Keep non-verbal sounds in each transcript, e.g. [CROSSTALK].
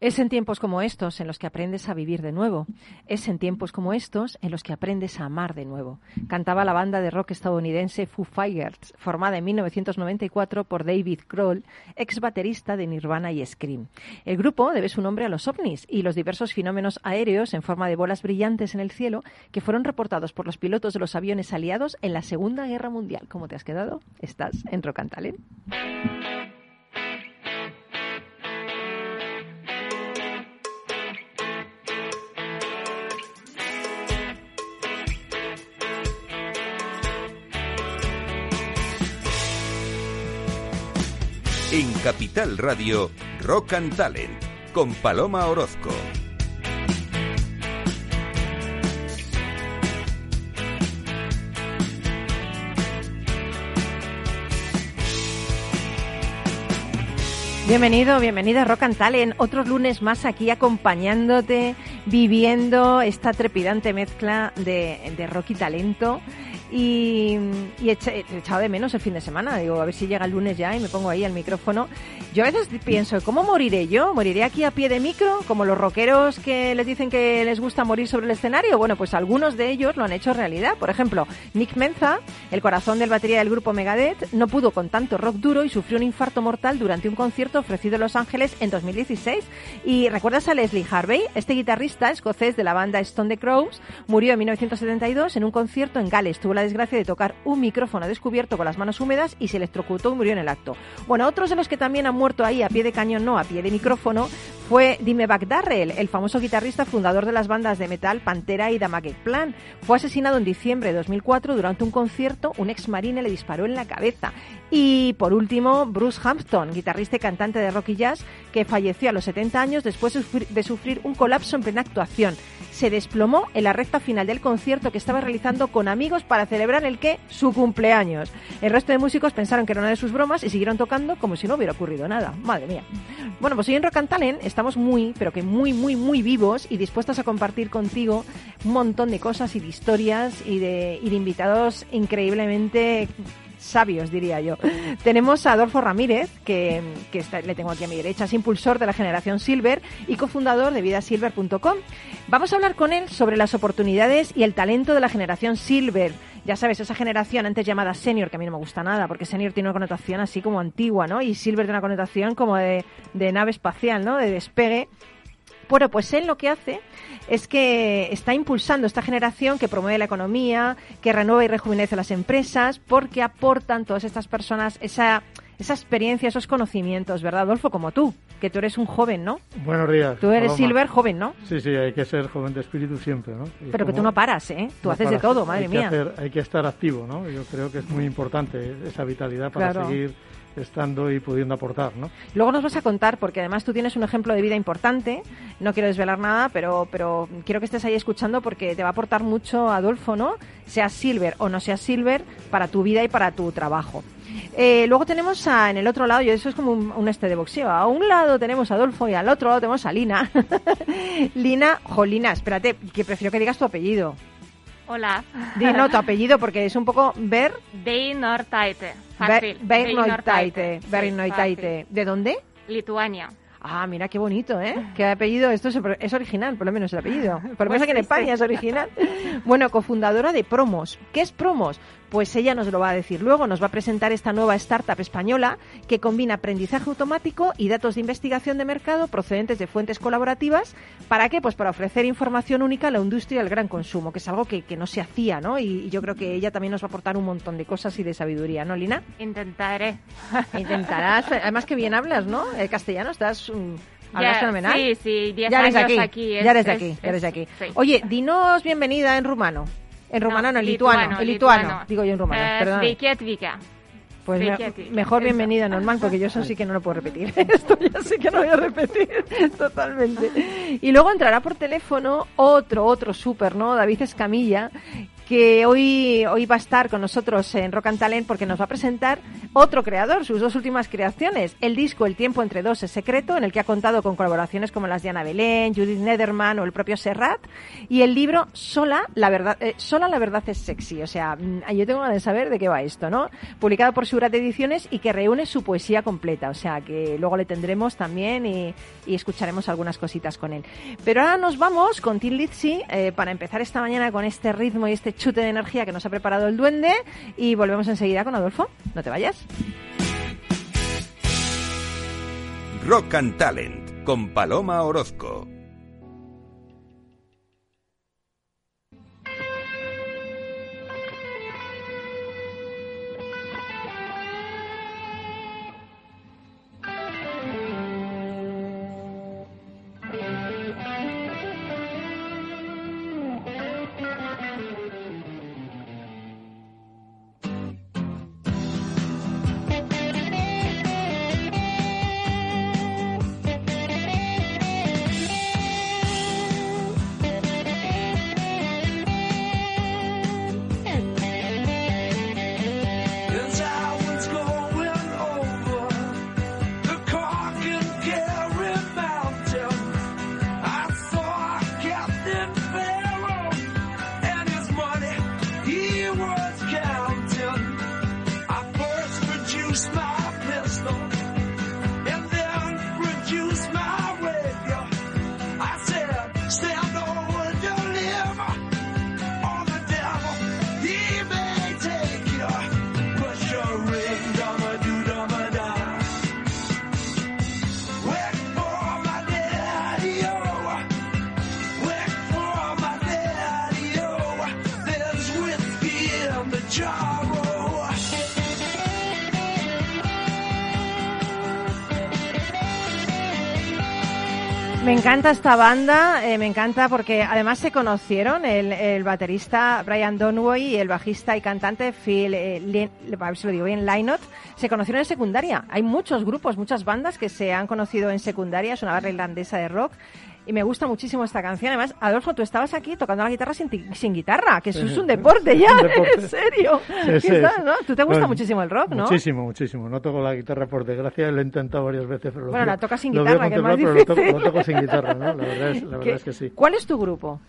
Es en tiempos como estos en los que aprendes a vivir de nuevo. Es en tiempos como estos en los que aprendes a amar de nuevo. Cantaba la banda de rock estadounidense Foo Fighters, formada en 1994 por David Kroll, ex baterista de Nirvana y Scream. El grupo debe su nombre a los ovnis y los diversos fenómenos aéreos en forma de bolas brillantes en el cielo que fueron reportados por los pilotos de los aviones aliados en la Segunda Guerra Mundial. ¿Cómo te has quedado? Estás en Rock and Talent. En Capital Radio, Rock and Talent, con Paloma Orozco. Bienvenido, bienvenida a Rock and Talent. Otros lunes más aquí acompañándote, viviendo esta trepidante mezcla de rock y talento. Y, y he echado de menos el fin de semana. Digo, a ver si llega el lunes ya y me pongo ahí al micrófono. Yo a veces pienso, ¿cómo moriré yo? ¿Moriré aquí a pie de micro? Como los rockeros que les dicen que les gusta morir sobre el escenario. Bueno, pues algunos de ellos lo han hecho realidad. Por ejemplo, Nick Menza, el corazón del batería del grupo Megadeth, no pudo con tanto rock duro y sufrió un infarto mortal durante un concierto ofrecido en Los Ángeles en 2016. Y recuerdas a Leslie Harvey, este guitarrista escocés de la banda Stone the Crows, murió en 1972 en un concierto en Gales. Tuvo la desgracia de tocar un micrófono descubierto con las manos húmedas y se electrocutó y murió en el acto. Bueno, otros de los que también han muerto ahí a pie de cañón, no, a pie de micrófono, fue Dimebag Darrell, el famoso guitarrista fundador de las bandas de metal Pantera y Damage Plan. Fue asesinado en diciembre de 2004 durante un concierto, un ex marine le disparó en la cabeza. Y por último, Bruce Hampton, guitarrista y cantante de rock y jazz, que falleció a los 70 años después de sufrir un colapso en plena actuación. Se desplomó en la recta final del concierto que estaba realizando con amigos para celebrar el que su cumpleaños. El resto de músicos pensaron que era una de sus bromas y siguieron tocando como si no hubiera ocurrido nada. Madre mía. Bueno, pues hoy en Rock and Talent estamos muy, pero que muy, muy, muy vivos y dispuestos a compartir contigo un montón de cosas y de historias y de, y de invitados increíblemente sabios, diría yo. Tenemos a Adolfo Ramírez, que, que está, le tengo aquí a mi derecha, es impulsor de la generación Silver y cofundador de vidasilver.com. Vamos a hablar con él sobre las oportunidades y el talento de la generación Silver. Ya sabes, esa generación antes llamada senior, que a mí no me gusta nada, porque senior tiene una connotación así como antigua, ¿no? Y Silver tiene una connotación como de, de nave espacial, ¿no? De despegue. Bueno, pues él lo que hace es que está impulsando esta generación que promueve la economía, que renueva y rejuvenece las empresas, porque aportan todas estas personas esa, esa experiencia, esos conocimientos, ¿verdad, Adolfo? Como tú, que tú eres un joven, ¿no? Buenos días. Tú eres Silver joven, ¿no? Sí, sí, hay que ser joven de espíritu siempre, ¿no? Y Pero que tú no paras, ¿eh? Tú no haces de todo, madre hay que mía. hacer- hay que estar activo, ¿no? Yo creo que es muy importante esa vitalidad para Claro. seguir estando y pudiendo aportar, ¿no? Luego nos vas a contar, porque además tú tienes un ejemplo de vida importante. No quiero desvelar nada, pero, pero quiero que estés ahí escuchando porque te va a aportar mucho, Adolfo, ¿no? Seas Silver o no seas Silver, para tu vida y para tu trabajo. Eh, luego tenemos a, en el otro lado, y eso es como un, un este de boxeo. A un lado tenemos a Adolfo y al otro lado tenemos a Lina. [LAUGHS] Lina, Jolina, espérate, que prefiero que digas tu apellido. Hola. Di no tu [LAUGHS] apellido porque es un poco ver, Beinortaite. Fácil. Bernoitaite, Sí, Bernoitaite. ¿De dónde? Lituania. Ah, mira qué bonito, ¿eh? Qué apellido, esto es, original, por lo menos el apellido. [LAUGHS] Por lo menos Pues aquí en España sí. es original. Bueno, cofundadora de Promos. ¿Qué es Promos? Pues ella nos lo va a decir luego, nos va a presentar esta nueva startup española que combina aprendizaje automático y datos de investigación de mercado procedentes de fuentes colaborativas. ¿Para qué? Pues para ofrecer información única a la industria del gran consumo, que es algo que, que no se hacía, ¿no? Y, y yo creo que ella también nos va a aportar un montón de cosas y de sabiduría, ¿no, Lina? Intentaré. [LAUGHS] Intentarás, además que bien hablas, ¿no? El castellano, estás... mm, hablas Ya, fenomenal. Sí, sí, 10 Ya eres años aquí, aquí. es- ya eres de aquí, es- ya eres de aquí. sí. Oye, dinos bienvenida en rumano. En rumano no, en lituano, en lituano, digo yo en rumano, Eh, perdón. atvykę. Pues me- mejor bienvenida en normal, porque yo eso sí que no lo puedo repetir. [LAUGHS] Esto ya sí que no voy a repetir [LAUGHS] totalmente. Y luego entrará por teléfono otro, otro súper, ¿no? David Escamilla, que hoy, hoy va a estar con nosotros en Rock and Talent porque nos va a presentar otro creador, sus dos últimas creaciones. El disco El tiempo entre dos es secreto, en el que ha contado con colaboraciones como las de Ana Belén, Judith Nederman o el propio Serrat. Y el libro Sola, la verdad, eh, Sola la verdad es sexy. O sea, mm, yo tengo ganas de saber de qué va esto, ¿no? Publicado por Surat Ediciones y que reúne su poesía completa. O sea, que luego le tendremos también y, escucharemos algunas cositas con él. Pero ahora nos vamos con Tim Lizzy eh, para empezar esta mañana con este ritmo y este chute de energía que nos ha preparado el duende y volvemos enseguida con Adolfo. No te vayas. Rock and Talent con Paloma Orozco. Encanta esta banda, eh, me encanta porque además se conocieron el, baterista Brian Donway y el bajista y cantante Phil, eh, a ver si lo digo bien, Lynott, se conocieron en secundaria. Hay muchos grupos, muchas bandas que se han conocido en secundaria, es una barra irlandesa de rock. Y me gusta muchísimo esta canción. Además, Adolfo, tú estabas aquí tocando la guitarra sin, sin guitarra, que eso es un deporte ya, Un [LAUGHS] deporte. en serio. Sí, ¿Qué sí, tal, sí. no? Tú te gusta Bueno, muchísimo el rock, ¿no? Muchísimo, muchísimo. No toco la guitarra por desgracia, lo he intentado varias veces, pero lo Bueno, quiero- la tocas sin lo guitarra, que es más pero lo toco, difícil. lo toco sin guitarra, ¿no? La verdad es, la [LAUGHS] verdad ¿Qué- es que sí. ¿Cuál es tu grupo?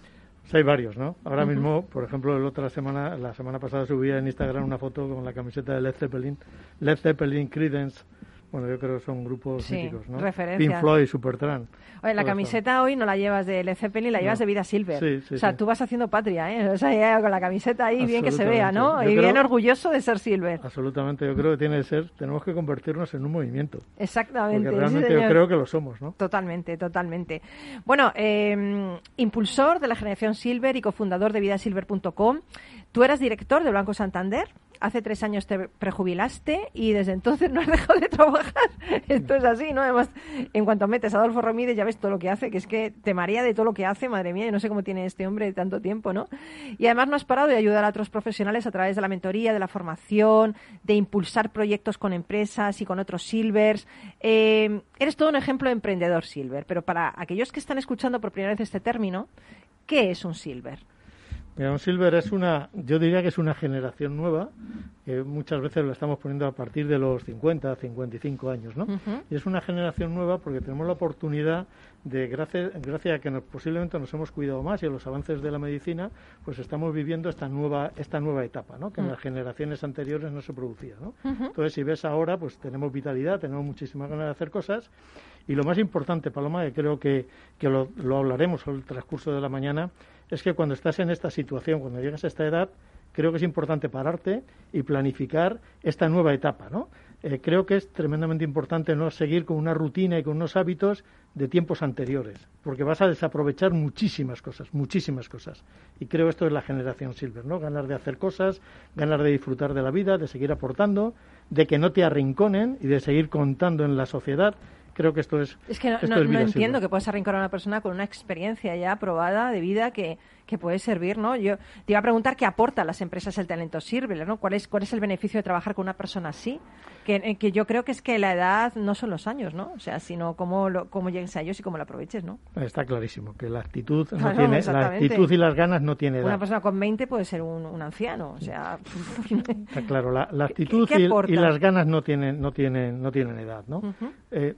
Pues hay varios, ¿no? Ahora mismo, por ejemplo, la otra semana, la semana pasada subía en Instagram una foto con la camiseta de Led Zeppelin, Led Zeppelin, Creedence. Bueno, yo creo que son grupos Sí, míticos, ¿no? referencias. Pink Floyd, Supertramp. Oye, la camiseta hoy no la llevas de Led Zeppelin, la llevas No. de Vida Silver. Sí, sí, o sea, tú vas haciendo patria, ¿eh? O sea, con la camiseta ahí, bien que se vea, ¿no? Y bien orgulloso de ser Silver. Absolutamente, yo creo que tiene que ser, tenemos que convertirnos en un movimiento. Exactamente. Porque realmente yo creo que lo somos, ¿no? Totalmente, totalmente. Bueno, eh, impulsor de la generación Silver y cofundador de vidasilver.com. Tú eras director de Blanco Santander. Hace tres años te prejubilaste y desde entonces [LAUGHS] no has dejado de trabajar. [LAUGHS] Esto es así, ¿no? Además, en cuanto metes a Adolfo Romídez ya ves todo lo que hace, que es que te marea de todo lo que hace, madre mía, y no sé cómo tiene este hombre tanto tiempo, ¿no? Y además no has parado de ayudar a otros profesionales a través de la mentoría, de la formación, de impulsar proyectos con empresas y con otros Silvers. Eh, eres todo un ejemplo de emprendedor Silver, pero para aquellos que están escuchando por primera vez este término, ¿qué es un Silver? Mira, un Silver es una, yo diría que es una generación nueva, que muchas veces la estamos poniendo a partir de los 50, 55 años, ¿no? Y es una generación nueva porque tenemos la oportunidad de, gracias, gracias a que nos- posiblemente nos hemos cuidado más y a los avances de la medicina, pues estamos viviendo esta nueva, esta nueva etapa, ¿no? Que en Mm. las generaciones anteriores no se producía, ¿no? Entonces, si ves ahora, pues tenemos vitalidad, tenemos muchísimas ganas de hacer cosas. Y lo más importante, Paloma, que creo que, que lo, lo hablaremos en el transcurso de la mañana, es que cuando estás en esta situación, cuando llegas a esta edad, creo que es importante pararte y planificar esta nueva etapa, ¿no? Eh, creo que es tremendamente importante no seguir con una rutina y con unos hábitos de tiempos anteriores, porque vas a desaprovechar muchísimas cosas, muchísimas cosas. Y creo esto es la generación Silver, ¿no? Ganar de hacer cosas, ganar de disfrutar de la vida, de seguir aportando, de que no te arrinconen y de seguir contando en la sociedad. Creo que esto es Es que no, no- entiendo que puedas arrinconar a una persona con una experiencia ya probada de vida que, que puede servir, ¿no? Yo te iba a preguntar qué aporta a las empresas el talento Silver, ¿no? ¿Cuál es, ¿Cuál es el beneficio de trabajar con una persona así? Que, eh, que yo creo que es que la edad no son los años, ¿no? O sea, sino cómo, lo, cómo llegues a ellos y cómo lo aproveches, ¿no? Está clarísimo que la actitud no [LAUGHS] Claro, tiene, la actitud y las ganas no tiene Una edad. persona con 20 puede ser un, un anciano, o sea... [LAUGHS] Está claro, la, la actitud qué y- las ganas no tienen, no tienen, no tienen edad, ¿no? Eh,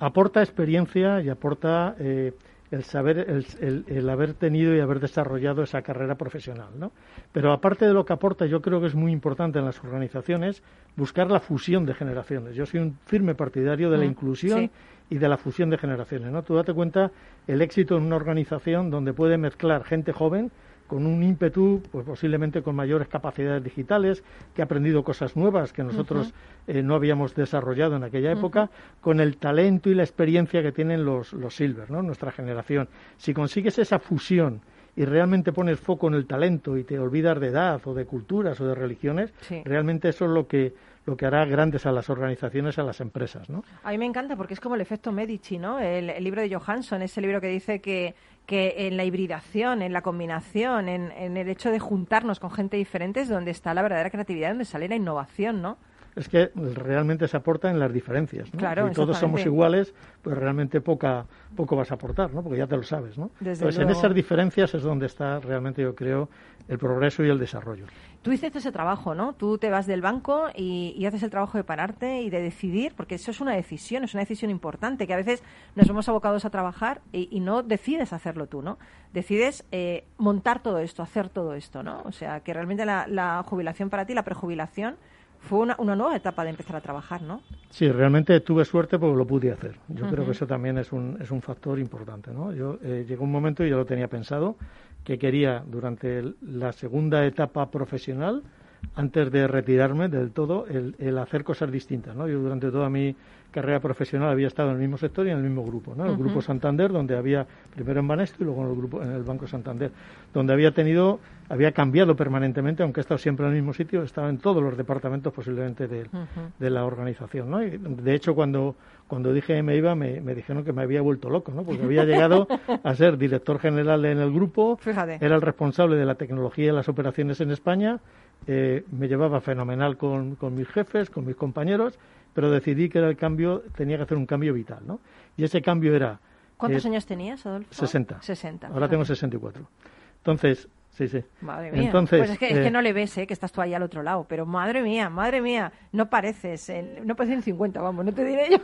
aporta experiencia y aporta eh, el saber, el, el- el haber tenido y haber desarrollado esa carrera profesional, ¿no? Pero aparte de lo que aporta, yo creo que es muy importante en las organizaciones buscar la fusión de generaciones. Yo soy un firme partidario de la Mm, inclusión sí. y de la fusión de generaciones, ¿no? Tú date cuenta el éxito en una organización donde puede mezclar gente joven con un ímpetu, pues posiblemente con mayores capacidades digitales, que ha aprendido cosas nuevas que nosotros eh, no habíamos desarrollado en aquella época, con el talento y la experiencia que tienen los, los Silver, ¿no? nuestra generación. Si consigues esa fusión y realmente pones foco en el talento y te olvidas de edad o de culturas o de religiones, Sí. realmente eso es lo que lo que hará grandes a las organizaciones, a las empresas, ¿no? A mí me encanta porque es como el efecto Medici, ¿no? El, el libro de Johansson, ese libro que dice que, que en la hibridación, en la combinación, en, el hecho de juntarnos con gente diferente es donde está la verdadera creatividad, donde sale la innovación, ¿no? Es que realmente se aporta en las diferencias. ¿no? Claro, si todos somos iguales, pues realmente poca, poco vas a aportar, ¿no? porque ya te lo sabes. ¿no? Desde Entonces, en esas diferencias es donde está realmente, yo creo, el progreso y el desarrollo. Tú hiciste ese trabajo, ¿no? Tú te vas del banco y, y haces el trabajo de pararte y de decidir, porque eso es una decisión, es una decisión importante, que a veces nos vemos abocados a trabajar y, y no decides hacerlo tú, ¿no? Decides eh, montar todo esto, hacer todo esto, ¿no? O sea, que realmente la, la jubilación para ti, la prejubilación, fue una, una nueva etapa de empezar a trabajar, ¿no? Sí, realmente tuve suerte porque lo pude hacer. Yo creo que eso también es un, es un factor importante. ¿no? Yo eh, llegó un momento y yo lo tenía pensado que quería durante el- la segunda etapa profesional, antes de retirarme del todo, el, el hacer cosas distintas. ¿no? Yo durante toda mi carrera profesional había estado en el mismo sector y en el mismo grupo, ¿no? El grupo Santander, donde había primero en Banesto y luego en el grupo en el Banco Santander, donde había tenido había cambiado permanentemente, aunque he estado siempre en el mismo sitio, estaba en todos los departamentos posiblemente de, de la organización, ¿no? Y, de hecho, cuando cuando dije me iba, me, me dijeron que me había vuelto loco, ¿no? Porque había llegado a ser director general en el grupo, Fíjate. era el responsable de la tecnología y las operaciones en España, eh, me llevaba fenomenal con, con mis jefes, con mis compañeros, pero decidí que era el cambio, tenía que hacer un cambio vital, ¿no? Y ese cambio era... ¿Cuántos eh, años tenías, Adolfo? 60. 60. Ahora tengo fíjate. 64. Entonces, sí, sí. Madre mía. Entonces, pues es que, es eh, que no le ves, ¿eh? que estás tú ahí al otro lado. Pero madre mía, madre mía, no pareces, eh, no pareces en 50, vamos, no te diré yo.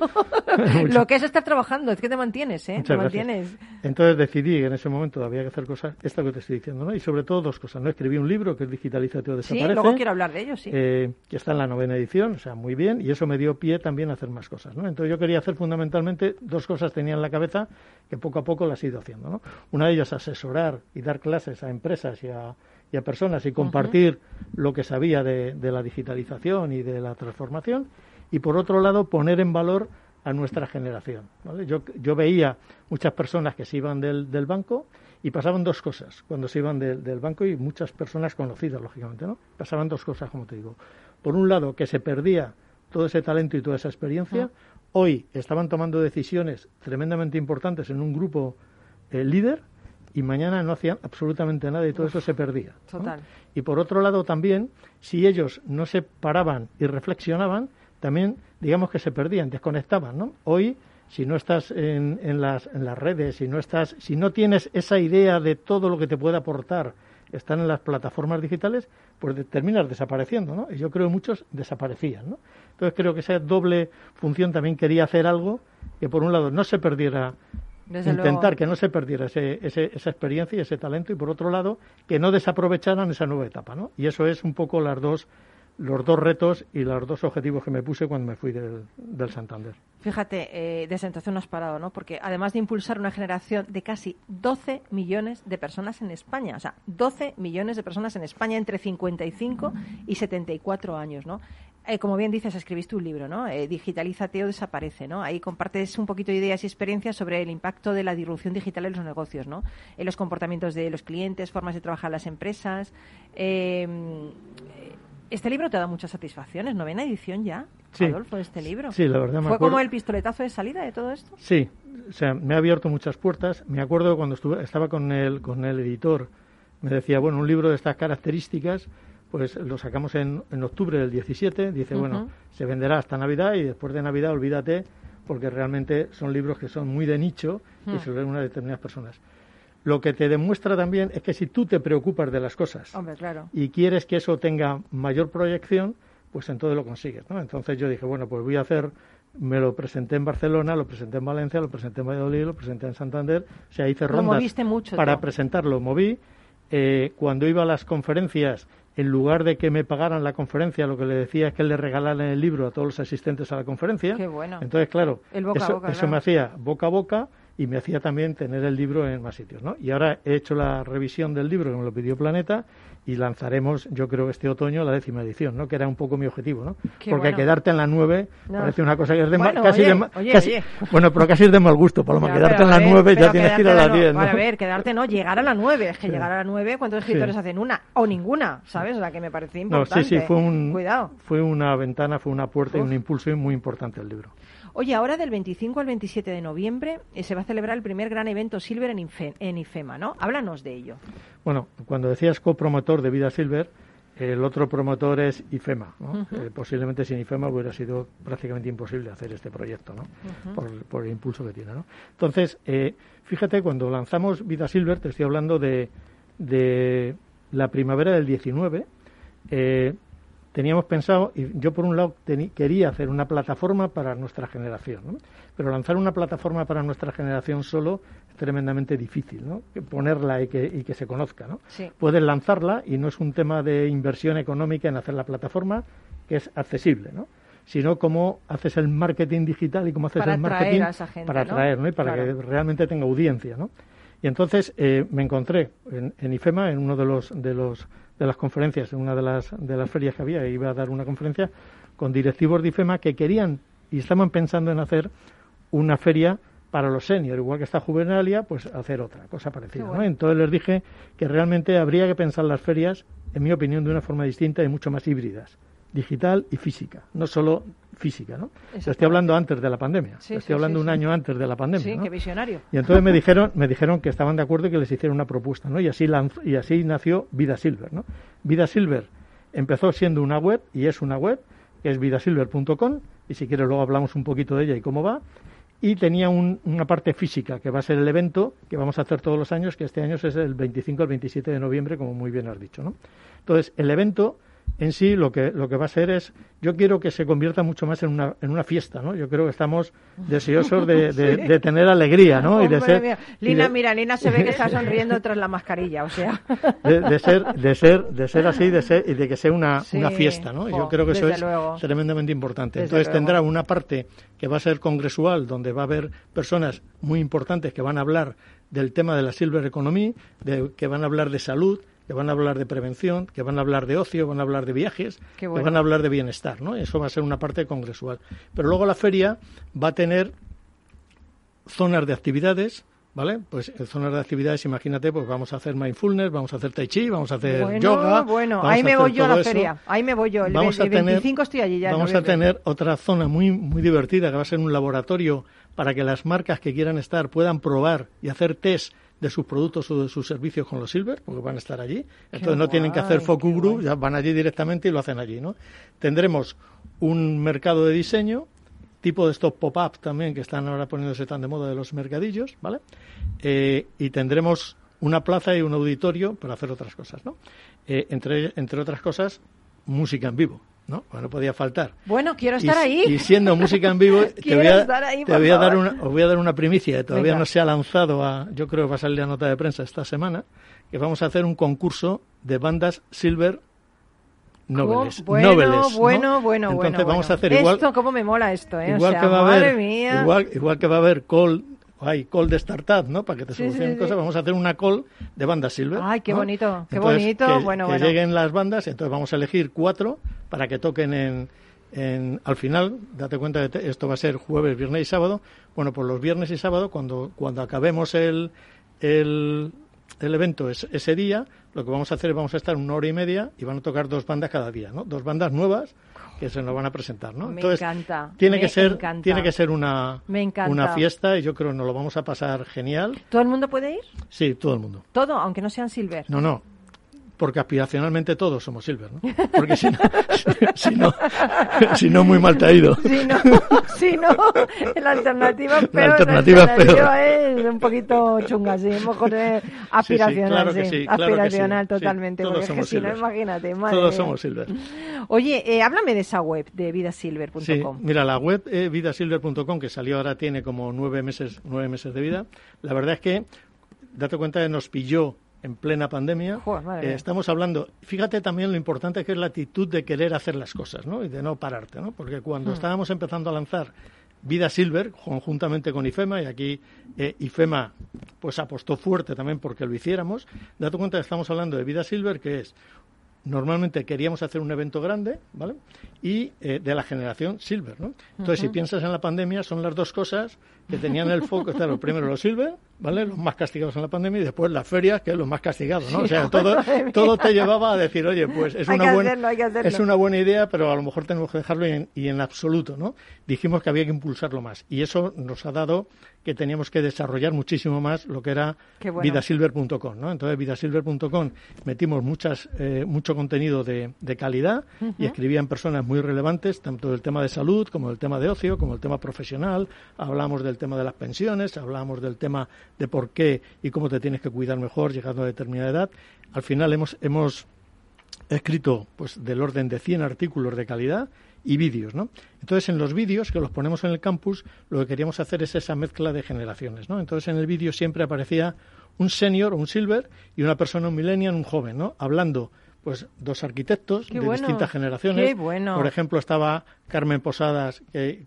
[LAUGHS] Lo que es estar trabajando, es que te mantienes, ¿eh? Muchas te gracias. mantienes. Entonces decidí que en ese momento había que hacer cosas, esto que te estoy diciendo, ¿no? Y sobre todo dos cosas, ¿no? Escribí un libro que es Digitaliza o Sí, Desaparece. luego quiero hablar de ello, sí. eh, que está en la novena edición, o sea, muy bien, y eso me dio pie también a hacer más cosas, ¿no? Entonces yo quería hacer fundamentalmente dos cosas tenía en la cabeza que poco a poco las he ido haciendo, ¿no? Una de ellas asesorar y dar clases a empresas y a, y a personas y compartir lo que sabía de, de la digitalización y de la transformación, y por otro lado poner en valor a nuestra generación. ¿vale? Yo, yo veía muchas personas que se iban del, del banco y pasaban dos cosas cuando se iban del- del banco y muchas personas conocidas, lógicamente, ¿no? Pasaban dos cosas, como te digo. Por un lado, que se perdía todo ese talento y toda esa experiencia. Hoy estaban tomando decisiones tremendamente importantes en un grupo eh, líder y mañana no hacían absolutamente nada y todo eso se perdía. ¿no? Total. Y por otro lado también, si ellos no se paraban y reflexionaban, también digamos que se perdían, desconectaban, ¿no? Hoy, si no estás en, en las, en las redes, si no estás, si no tienes esa idea de todo lo que te puede aportar estar en las plataformas digitales, pues de- terminas desapareciendo, ¿no? Y yo creo que muchos desaparecían, ¿no? Entonces creo que esa doble función también quería hacer algo que por un lado no se perdiera Desde intentar luego. que no se perdiera ese, ese- esa experiencia y ese talento y por otro lado que no desaprovecharan esa nueva etapa ¿no? y eso es un poco las dos los dos retos y los dos objetivos que me puse cuando me fui del, del Santander Fíjate, eh, desde entonces no has parado, ¿no? Porque además de impulsar una generación de casi 12 millones de personas en España, o sea, 12 millones de personas en España entre 55 y 74 años, ¿no? Eh, como bien dices, escribiste un libro, ¿no? Eh, Digitalízate o desaparece, ¿no? Ahí compartes un poquito de ideas y experiencias sobre el impacto de la disrupción digital en los negocios, ¿no? En los comportamientos de los clientes, formas de trabajar las empresas. Eh, este libro te da muchas satisfacciones, novena edición ya, Sí. Adolfo, de este libro. Sí, la verdad me ¿Fue acuerdo. como el pistoletazo de salida de todo esto? Sí, o sea, me ha abierto muchas puertas. Me acuerdo cuando estuve, estaba con el, con el editor, me decía, bueno, un libro de estas características, pues lo sacamos en, en octubre del 17. Dice, bueno, se venderá hasta Navidad y después de Navidad olvídate, porque realmente son libros que son muy de nicho y se leen unas determinadas personas. Lo que te demuestra también es que si tú te preocupas de las cosas Hombre, claro. y quieres que eso tenga mayor proyección, pues entonces lo consigues, ¿no? Entonces yo dije, bueno, pues voy a hacer, me lo presenté en Barcelona, lo presenté en Valencia, lo presenté en Valladolid, lo presenté en Santander, o sea, hice Lo rondas moviste mucho para presentarlo, moví. Eh, cuando iba a las conferencias, en lugar de que me pagaran la conferencia, lo que le decía es que le regalaran el libro a todos los asistentes a la conferencia. Qué bueno. Entonces, claro, boca eso, boca, eso claro. me hacía boca a boca y me hacía también tener el libro en más sitios, ¿no? Y ahora he hecho la revisión del libro que me lo pidió Planeta y lanzaremos, yo creo, este otoño la décima edición, ¿no? Que era un poco mi objetivo, ¿no? Qué Porque bueno. quedarte en la nueve No. parece una cosa que es de mal, Bueno, casi oye, de oye, casi- oye. bueno, pero casi es de mal gusto, Paloma, Ya, quedarte en la ver, nueve ya tienes que ir a la- diez, ¿no? A ver, quedarte no, llegar a la nueve. Es que Sí. llegar a la nueve, ¿cuántos escritores Sí. hacen una? O ninguna, ¿sabes? O sea, que me parecía No, importante. sí, sí, fue un, Cuidado. fue una ventana, fue una puerta y un impulso muy importante el libro. Oye, ahora del 25 al 27 de noviembre eh, se va a celebrar el primer gran evento Silver en, Infe- en IFEMA, ¿no? Háblanos de ello. Bueno, cuando decías copromotor de Vida Silver, el otro promotor es IFEMA. ¿no? Eh, posiblemente sin IFEMA hubiera sido prácticamente imposible hacer este proyecto, ¿no? por, por el impulso que tiene. ¿no? Entonces, eh, fíjate, cuando lanzamos Vida Silver, te estoy hablando de, de la primavera del 19, eh, teníamos pensado, y yo por un lado quería hacer una plataforma para nuestra generación, ¿no? pero lanzar una plataforma para nuestra generación solo es tremendamente difícil, ¿no? Ponerla y que, y que se conozca. ¿no? Sí. Puedes lanzarla y no es un tema de inversión económica en hacer la plataforma, que es accesible, ¿no? sino cómo haces el marketing digital y cómo haces Para el marketing a esa gente, para ¿no? atraer ¿no? y para Claro. que realmente tenga audiencia. ¿no? Y entonces eh, me encontré en, en IFEMA, en uno de los de los de las conferencias, en una de las de las ferias que había, iba a dar una conferencia con directivos de IFEMA que querían y estaban pensando en hacer una feria para los seniors, igual que está Juvenalia, pues hacer otra cosa parecida. ¿no? Entonces les dije que realmente habría que pensar las ferias, en mi opinión, de una forma distinta y mucho más híbridas, digital y física, no solo física. ¿no? Te estoy hablando antes de la pandemia, Sí, te sí, estoy hablando sí, un año antes de la pandemia. Sí, ¿no? qué visionario. Y entonces me dijeron, me dijeron que estaban de acuerdo y que les hiciera una propuesta, ¿no? Y así y así nació Vida Silver, ¿no? Vida Silver empezó siendo una web y es una web que es vidasilver.com y si quieres luego hablamos un poquito de ella y cómo va. Y tenía un- una parte física que va a ser el evento que vamos a hacer todos los años, que este año es el 25 al 27 de noviembre, como muy bien has dicho, ¿no? Entonces, el evento en sí lo que, lo que va a ser es, yo quiero que se convierta mucho más en una, en una fiesta, ¿no? Yo creo que estamos deseosos de, [LAUGHS] de- de tener alegría, ¿no? y de ser, y Lina, de- mira, Lina se ve que está [LAUGHS] sonriendo tras la mascarilla, o sea. de, ser de ser de ser así de ser y de que sea una, Sí, una fiesta no yo creo que eso es luego. tremendamente importante Desde entonces luego. tendrá una parte que va a ser congresual donde va a haber personas muy importantes que van a hablar del tema de la silver economy de, que van a hablar de salud que van a hablar de prevención, que van a hablar de ocio, van a hablar de viajes, bueno. que van a hablar de bienestar, ¿no? Eso va a ser una parte congresual. Pero luego la feria va a tener zonas de actividades, ¿vale? Pues en zonas de actividades, imagínate, pues vamos a hacer mindfulness, vamos a hacer tai chi, vamos a hacer Bueno, yoga. bueno, ahí me voy yo a la eso. feria. Ahí me voy yo. El Vamos 20 tener- 25 estoy allí ya. Vamos a tener otra zona muy muy divertida que va a ser un laboratorio para que las marcas que quieran estar puedan probar y hacer test de sus productos o de sus servicios con los Silver, porque van a estar allí. Entonces no tienen que hacer focus group, ya van allí directamente y lo hacen allí, ¿no? Tendremos un mercado de diseño, tipo de estos pop-up también que están ahora poniéndose tan de moda de los mercadillos, ¿vale? Eh, y tendremos una plaza y un auditorio para hacer otras cosas, ¿no? Eh, entre, entre otras cosas, música en vivo, ¿no? Pues no podía faltar. Bueno, quiero Y, estar ahí. y siendo música en vivo, [LAUGHS] te voy a, estar ahí, te por voy a dar una, os voy a dar una primicia que todavía Venga. no se ha lanzado a, yo creo que va a salir la nota de prensa esta semana, que vamos a hacer un concurso de bandas Silver Noveles. bueno, Noveles, ¿no? bueno, bueno, Entonces bueno, vamos bueno. a hacer igual, Esto, cómo me mola esto, ¿eh? igual o sea, que va a madre haber, mía. igual, igual que va a haber call, hay call de startup, ¿no? Para que te solucionen sí, sí. cosas, vamos a hacer una call de bandas Silver. Ay, qué ¿no? bonito, qué Entonces, bonito, que- bueno, que bueno. lleguen las bandas, entonces vamos a elegir cuatro para que toquen en, en- al final, date cuenta que esto va a ser jueves, viernes y sábado. Bueno, pues los viernes y sábado, cuando, cuando acabemos el, el, el evento es- ese día, lo que vamos a hacer es vamos a estar una hora y media y van a tocar dos bandas cada día, ¿no? Dos bandas nuevas que se nos van a presentar, ¿no? Me Entonces, encanta, tiene me que ser, encanta. tiene que ser una, Me una fiesta y yo creo que nos lo vamos a pasar genial. ¿Todo el mundo puede ir? Sí, todo el mundo. Todo, aunque no sean silver. No, no. Porque aspiracionalmente todos somos silver, ¿no? Porque si no, [LAUGHS] si no, si no muy mal te ha ido. Si no, [LAUGHS] si no, la alternativa es peor. alternativa es peor. alternativa es un poquito chunga, sí, mejor es aspiracional, claro que sí, sí, claro que sí, aspiracional totalmente, Todos porque es que somos si no, silver. imagínate, madre Todos somos silver. Oye, eh, háblame de esa web, de vidasilver.com. Sí, mira, la web eh, vidasilver.com, que salió ahora, tiene como nueve meses, nueve meses de vida. La verdad es que, date cuenta que nos pilló en plena pandemia. Joder, Eh, estamos hablando, fíjate también lo importante que es la actitud de querer hacer las cosas, ¿no? Y de no pararte, ¿no? Porque Hmm. cuando estábamos empezando a lanzar Vida Silver, conjuntamente con IFEMA, y aquí eh, IFEMA pues apostó fuerte también porque lo hiciéramos, date cuenta que estamos hablando de Vida Silver, que es normalmente queríamos hacer un evento grande, ¿vale? Y eh, de la generación Silver, ¿no? Entonces, si piensas en la pandemia, son las dos cosas que tenían el foco, [LAUGHS] claro, primero los Silver, ¿vale? Los más castigados en la pandemia y después las ferias, que es los más castigados, ¿no? O sea, [LAUGHS] todo, todo te llevaba a decir, oye, pues es una buena hacerlo, es una buena idea, pero a lo mejor tenemos que dejarlo y en, y en absoluto, ¿no? Dijimos que había que impulsarlo más y eso nos ha dado que teníamos que desarrollar muchísimo más lo que era bueno. vidasilver.com, ¿no? Entonces, vidasilver.com metimos muchas, eh, mucho contenido de, de calidad y escribían personas muy relevantes, tanto del tema de salud como del tema de ocio, como el tema profesional. Hablamos del tema de las pensiones, hablamos del tema de por qué y cómo te tienes que cuidar mejor llegando a determinada edad. Al final hemos, hemos he escrito pues del orden de 100 artículos de calidad y vídeos, ¿no? Entonces en los vídeos que los ponemos en el campus lo que queríamos hacer es esa mezcla de generaciones, ¿no? Entonces en el vídeo siempre aparecía un senior, un silver y una persona, un millennial, un joven, ¿no? Hablando pues dos arquitectos Qué de bueno, distintas generaciones. qué bueno. Por ejemplo, estaba Carmen Posadas eh,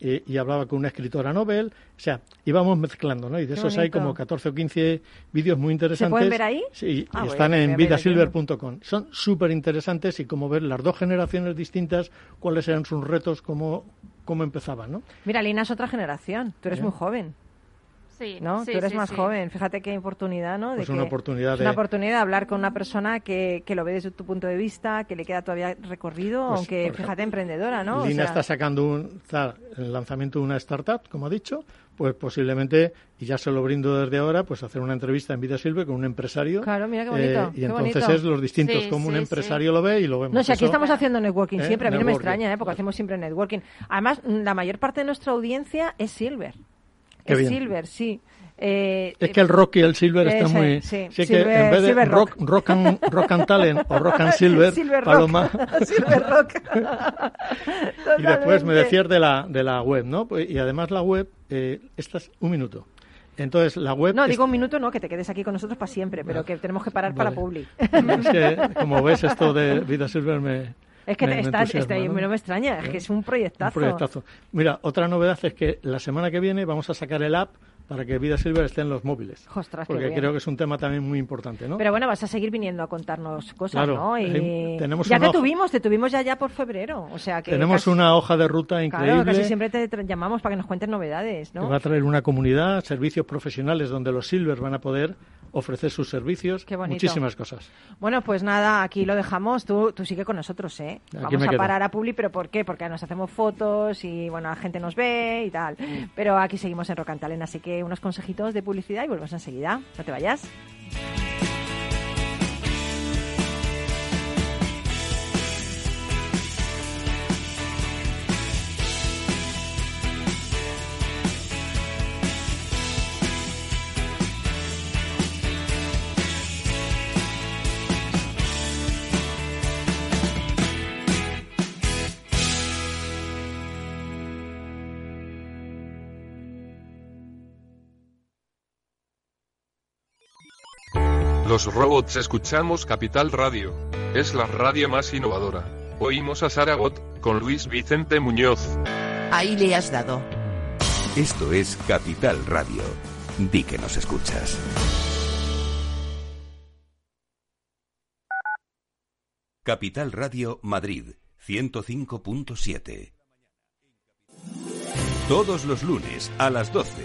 eh, y hablaba con una escritora Nobel. O sea, íbamos mezclando, ¿no? Y de Qué esos hay como 14 o 15 vídeos muy interesantes. pueden ver ahí? Sí, Ah, y están en ver, vidasilver.com. Son súper interesantes y como ver las dos generaciones distintas, cuáles eran sus retos, cómo, cómo empezaban, ¿no? Mira, Lina es otra generación, tú eres muy joven. Sí, ¿no? sí, Tú eres sí, más sí. joven. Fíjate qué oportunidad, ¿no? De Pues una que- oportunidad es una de- oportunidad de hablar con una persona que, que lo ve desde tu punto de vista, que le queda todavía recorrido, Pues, aunque fíjate, emprendedora, ¿no? O Lina sea, está sacando un, está el lanzamiento de una startup, como ha dicho, pues posiblemente, y ya se lo brindo desde ahora, pues hacer una entrevista en Vida Silver con un empresario. Eh, Claro, mira qué bonito, y qué entonces bonito. es los distintos, Sí, como un sí, empresario lo ve y lo vemos. No, si aquí Eso- estamos haciendo networking ¿Eh? siempre, a mí no me extraña, ¿eh? porque hacemos siempre networking. Además, mm, la mayor parte de nuestra audiencia es Silver. Qué es bien. Silver, sí. Eh, Es que el rock y el silver Ese, están muy... sí. que Silver- en vez de rock, rock. rock, and, rock and talent o rock and [LAUGHS] silver, Silver Paloma... Rock. [LAUGHS] Silver Rock. [LAUGHS] Y después me decías de la, de la web, ¿no? Pues, y además la web, eh, esta es un minuto. Entonces la web... No, es- digo un minuto, no, que te quedes aquí con nosotros para siempre, pero que tenemos que parar para. Publi. Es que, como ves, esto de Vida Silver me... Es que me- me está, entusiasma, está- ¿no? no me extraña, es que es un Un proyectazo. proyectazo. Mira, otra novedad es que la semana que viene vamos a sacar el app para que Vida Silver esté en los móviles. Ostras, porque creo que es un tema también muy importante, ¿no? Pero bueno, vas a seguir viniendo a contarnos cosas, Claro, ¿no? Y tenemos ya te hoja- tuvimos, te tuvimos ya ya por febrero, o sea que Tenemos casi- una hoja de ruta increíble. Claro, casi siempre te llamamos para que nos cuentes novedades, que ¿no? va a traer una comunidad, servicios profesionales donde los Silver van a poder ofrecer sus servicios, Qué muchísimas cosas. Bueno, pues nada, aquí lo dejamos. Tú, tú sigue con nosotros, ¿eh? Aquí Vamos a quedo. parar a Publi, pero ¿por qué? Porque nos hacemos fotos y, bueno, la gente nos ve y tal. Pero aquí seguimos en Rocantalen, así que unos consejitos de publicidad y volvemos enseguida. No te vayas. Los robots escuchamos Capital Radio. Es la radio más innovadora. Oímos a Saragot, con Luis Vicente Muñoz. Ahí le has dado. Esto es Capital Radio. Di que nos escuchas. Capital Radio Madrid 105.7. Todos los lunes a las 12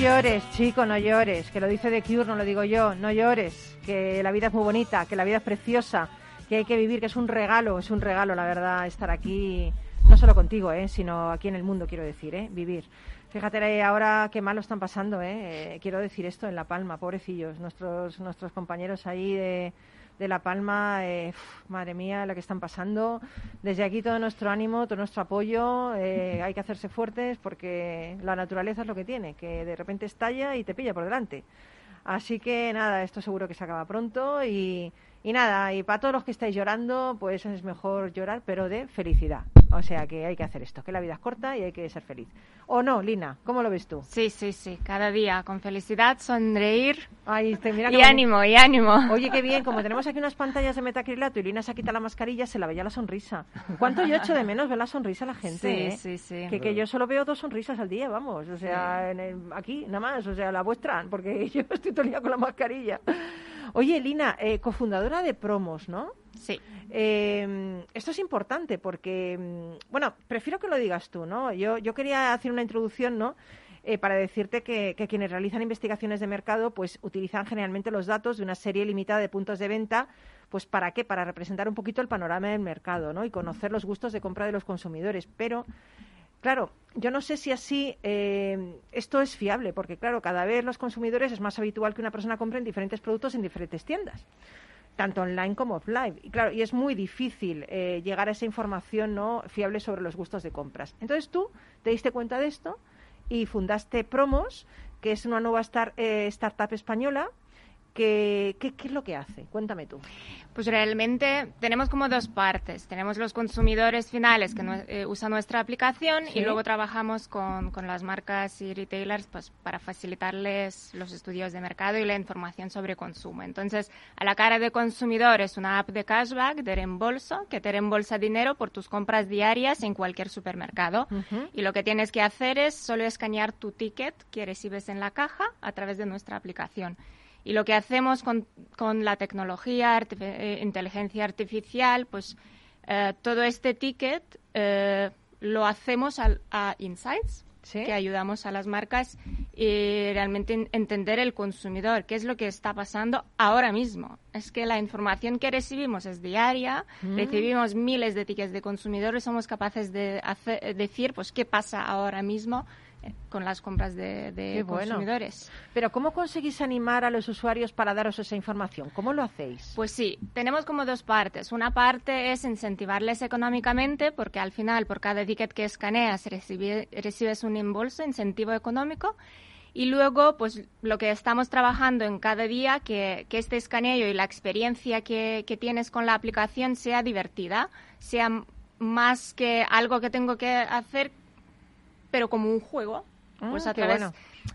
Llores, chico, no llores. Que lo dice The Cure, no lo digo yo. No llores. Que la vida es muy bonita, que la vida es preciosa, que hay que vivir, que es un regalo, es un regalo, la verdad, estar aquí, no solo contigo, ¿eh? sino aquí en el mundo, quiero decir, ¿eh? vivir. Fíjate eh, ahora qué mal lo están pasando, ¿eh? Eh, quiero decir esto en La Palma, pobrecillos, nuestros, nuestros compañeros ahí de, de La Palma, eh, madre mía, lo que están pasando. Desde aquí todo nuestro ánimo, todo nuestro apoyo. eh, hay que hacerse fuertes porque la naturaleza es lo que tiene, que de repente estalla y te pilla por delante. Así que nada, esto seguro que se acaba pronto y, y nada, y para todos los que estáis llorando, pues es mejor llorar, pero de felicidad. O sea que hay que hacer esto, que la vida es corta y hay que ser feliz. ¿O no, Lina? ¿Cómo lo ves tú? Sí, sí, sí. Cada día con felicidad, sonreír Ay, te- mira y ánimo, y ánimo. Oye, qué bien, como tenemos aquí unas pantallas de metacrilato y Lina se ha quitado la mascarilla, se la veía la sonrisa. ¿Cuánto yo echo de menos ver la sonrisa a la gente? Sí, eh? sí, sí. Que, que yo solo veo dos sonrisas al día, vamos. O sea, en el- aquí nada más, o sea, la vuestra, porque [LAUGHS] yo estoy todo el día con la mascarilla. Oye, Lina, eh, cofundadora de Promos, ¿no? Sí. Eh, esto es importante porque, mm, bueno, prefiero que lo digas tú, ¿no? Yo, yo quería hacer una introducción, ¿no? Eh, para decirte que, que quienes realizan investigaciones de mercado, pues utilizan generalmente los datos de una serie limitada de puntos de venta, pues ¿para qué? Para representar un poquito el panorama del mercado, ¿no? Y conocer los gustos de compra de los consumidores. Pero Claro, yo no sé si así eh, esto es fiable, porque claro, cada vez los consumidores es más habitual que una persona compre en diferentes productos en diferentes tiendas, tanto online como offline. Y claro, y es muy difícil eh, llegar a esa información no fiable sobre los gustos de compras. Entonces tú te diste cuenta de esto y fundaste Promos, que es una nueva eh, startup española. ¿Qué es lo que hace? Cuéntame tú. Pues realmente tenemos como dos partes. Tenemos los consumidores finales que nue- eh, usan nuestra aplicación Sí. y luego trabajamos con, con las marcas y retailers pues, para facilitarles los estudios de mercado y la información sobre consumo. Entonces, a la cara de consumidor es una app de cashback, de reembolso, que te reembolsa dinero por tus compras diarias en cualquier supermercado. Y lo que tienes que hacer es solo escanear tu ticket que recibes en la caja a través de nuestra aplicación. Y lo que hacemos con, con la tecnología, eh, inteligencia artificial, pues eh, todo este ticket eh, lo hacemos al- a Insights, Sí. que ayudamos a las marcas y realmente en- entender el consumidor, qué es lo que está pasando ahora mismo. Es que la información que recibimos es diaria, Mm. recibimos miles de tickets de consumidores, somos capaces de hacer- decir pues qué pasa ahora mismo con las compras de, de Qué bueno. consumidores. Pero ¿cómo conseguís animar a los usuarios para daros esa información? ¿Cómo lo hacéis? Pues sí, tenemos como dos partes. Una parte es incentivarles económicamente, porque al final por cada ticket que escaneas recibe- recibes un embolso, incentivo económico. Y luego, pues lo que estamos trabajando en cada día, que, que este escaneo y la experiencia que, que tienes con la aplicación sea divertida, sea más que algo que tengo que hacer, pero como un juego. Ah, Pues a qué través, bueno.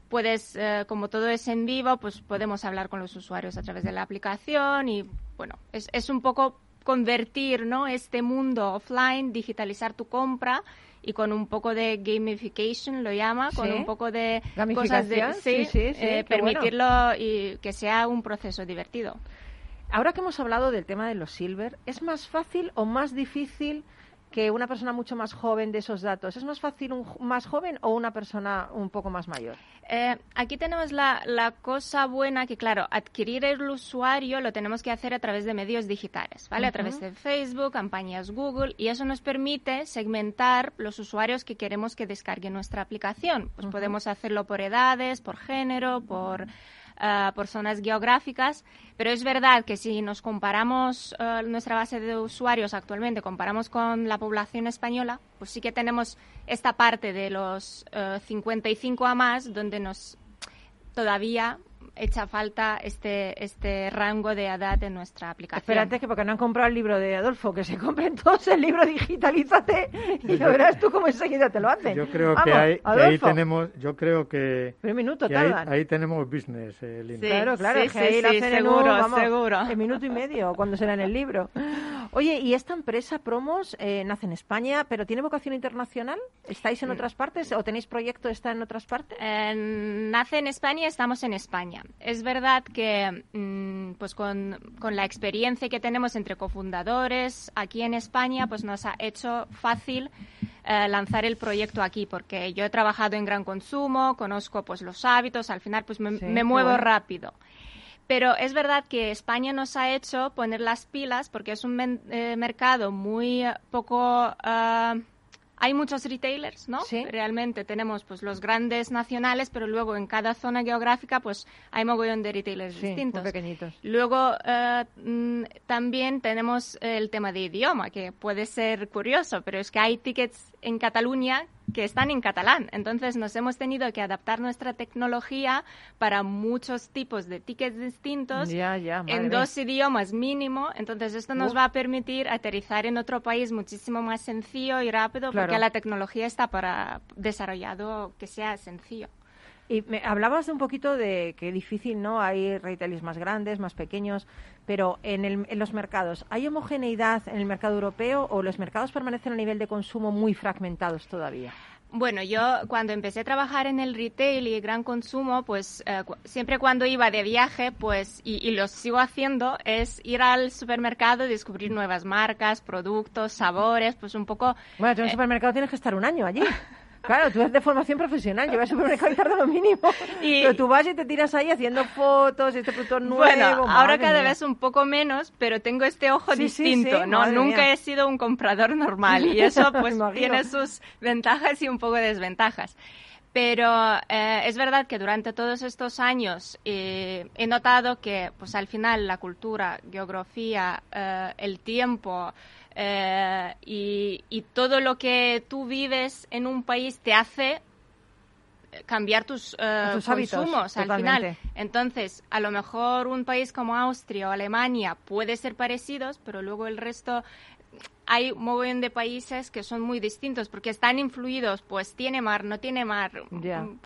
puedes, eh, como todo es en vivo, pues podemos hablar con los usuarios a través de la aplicación y, bueno, es, es un poco convertir, ¿no? Este mundo offline, digitalizar tu compra y con un poco de gamification, lo llama, con un poco de cosas de... sí, sí, eh, bueno. permitirlo y que sea un proceso divertido. Ahora que hemos hablado del tema de los silver, ¿es más fácil o más difícil que una persona mucho más joven de esos datos? ¿Es más fácil un más joven o una persona un poco más mayor? Eh, aquí tenemos la, la cosa buena que, claro, adquirir el usuario lo tenemos que hacer a través de medios digitales, ¿vale? A través de Facebook, campañas Google, y eso nos permite segmentar los usuarios que queremos que descarguen nuestra aplicación. Pues podemos hacerlo por edades, por género, por, por zonas geográficas, pero es verdad que si nos comparamos eh, nuestra base de usuarios actualmente, comparamos con la población española, pues sí que tenemos esta parte de los eh, 55 a más, donde nos todavía echa falta este, este rango de edad en nuestra aplicación. Espérate, que porque no han comprado el libro de Adolfo, que se compren todos el libro Digitalízate y lo verás tú cómo enseguida te lo hacen. Yo creo que, ahí, que ahí tenemos, yo creo que, Pero un minuto que ahí, tardan. ahí tenemos business, eh. Sí. Claro, claro, que sí, ahí lo sí, hacen en seguro, un, vamos, seguro. en minuto y medio, cuando será en el libro. Oye, ¿y esta empresa, Promos, eh, nace en España, pero tiene vocación internacional? ¿Estáis en Mm. otras partes o tenéis proyecto está en otras partes? Eh, nace en España, estamos en España. Es verdad que, mm, pues con, con la experiencia que tenemos entre cofundadores aquí en España, pues nos ha hecho fácil eh, lanzar el proyecto aquí, porque yo he trabajado en gran consumo, conozco pues los hábitos, al final pues me, Sí, me muevo bueno. rápido. Pero es verdad que España nos ha hecho poner las pilas porque es un men- eh, mercado muy eh, poco... ah, hay muchos retailers, ¿no? Sí. Realmente tenemos pues los grandes nacionales, pero luego en cada zona geográfica pues hay mogollón de retailers Sí, muy distintos. pequeñitos. Luego eh, mm, también tenemos el tema de idioma, que puede ser curioso, pero es que hay tickets en Cataluña que están en catalán. Entonces nos hemos tenido que adaptar nuestra tecnología para muchos tipos de tickets distintos Ya, ya, madre en dos idiomas mínimo. Entonces esto nos Uf. va a permitir aterrizar en otro país muchísimo más sencillo y rápido Claro. porque la tecnología está para desarrollado que sea sencillo. Y me hablabas de un poquito de que difícil, ¿no? Hay retailers más grandes, más pequeños, pero en, el- en los mercados, ¿hay homogeneidad en el mercado europeo o los mercados permanecen a nivel de consumo muy fragmentados todavía? Bueno, yo cuando empecé a trabajar en el retail y gran consumo, pues eh, cu- siempre cuando iba de viaje, pues, y, y lo sigo haciendo, es ir al supermercado y descubrir nuevas marcas, productos, sabores, pues un poco... Bueno, tú en el supermercado tienes que estar un año allí. [LAUGHS] Claro, tú eres de formación profesional, yo voy al supermercado y tardo lo mínimo. Y- Pero tú vas y te tiras ahí haciendo fotos, este producto nuevo. Bueno, ahora cada mía. vez un poco menos, pero tengo este ojo Sí, sí, distinto, sí, ¿no? madre Nunca mía. he sido un comprador normal y eso [LAUGHS] pues tiene sus ventajas y un poco de desventajas. Pero eh, es verdad que durante todos estos años eh, he notado que pues al final la cultura, geografía, eh, el tiempo eh, y, y todo lo que tú vives en un país te hace cambiar tus, eh, Tus hábitos, consumos al totalmente. final. Entonces, a lo mejor un país como Austria o Alemania puede ser parecidos, pero luego el resto hay un montón de países que son muy distintos porque están influidos, pues tiene mar, no tiene mar,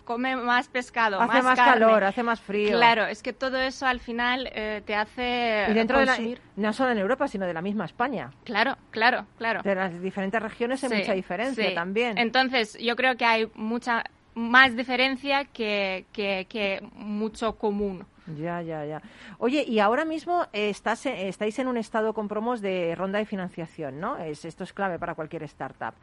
come más pescado, Hace más carne. calor, hace más frío. Claro, es que todo eso al final eh, te hace Y dentro de la, consumir. no solo en Europa, sino de la misma España. Claro, claro, claro. De las diferentes regiones hay Sí, mucha diferencia sí. también. Entonces, yo creo que hay mucha más diferencia que, que, que mucho común. Ya, ya, ya. Oye, y ahora mismo estás, eh, estáis en un estado con promos de ronda de financiación, ¿no? Es, esto es clave para cualquier startup.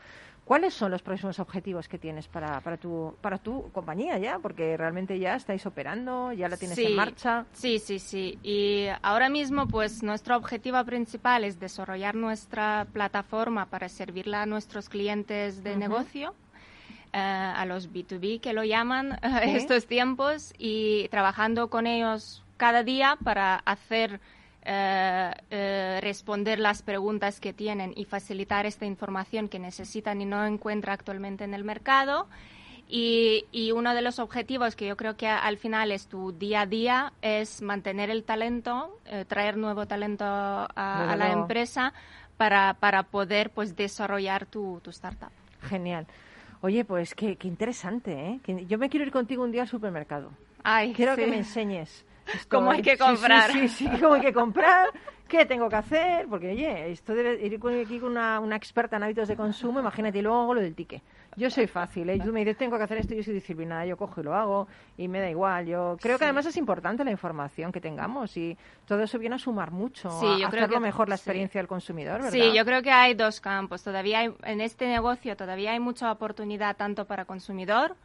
¿Cuáles son los próximos objetivos que tienes para, para, tu, para tu compañía ya? Porque realmente ya estáis operando, ya la tienes en marcha. Sí, sí, sí. Y ahora mismo, pues nuestro objetivo principal es desarrollar nuestra plataforma para servirla a nuestros clientes de negocio, a los B2B que lo llaman [LAUGHS] Sí. estos tiempos, y trabajando con ellos cada día para hacer eh, eh, responder las preguntas que tienen y facilitar esta información que necesitan y no encuentran actualmente en el mercado. Y, y uno de los objetivos que yo creo que al final es tu día a día es mantener el talento, eh, traer nuevo talento a, a la empresa para, para poder pues desarrollar tu, tu startup. Genial. Oye, pues qué, qué interesante, ¿eh? Yo me quiero ir contigo un día al supermercado. Ay, Quiero sí. que me enseñes. [LAUGHS] Cómo hay que sí, comprar. Sí, sí, cómo hay que comprar, qué tengo que hacer, porque oye, esto debe ir con- aquí con una, una experta en hábitos de consumo, imagínate, y luego hago lo del ticket. Yo soy fácil, ¿eh? Tú me dices, tengo que hacer esto, yo soy disciplinada, yo cojo y lo hago, y me da igual. Yo creo que además es importante la información que tengamos, y todo eso viene a sumar mucho, Sí, a yo creo hacerlo que- mejor la sí. experiencia del consumidor, ¿verdad? Sí, yo creo que hay dos campos. Todavía hay, en este negocio todavía hay mucha oportunidad tanto para consumidor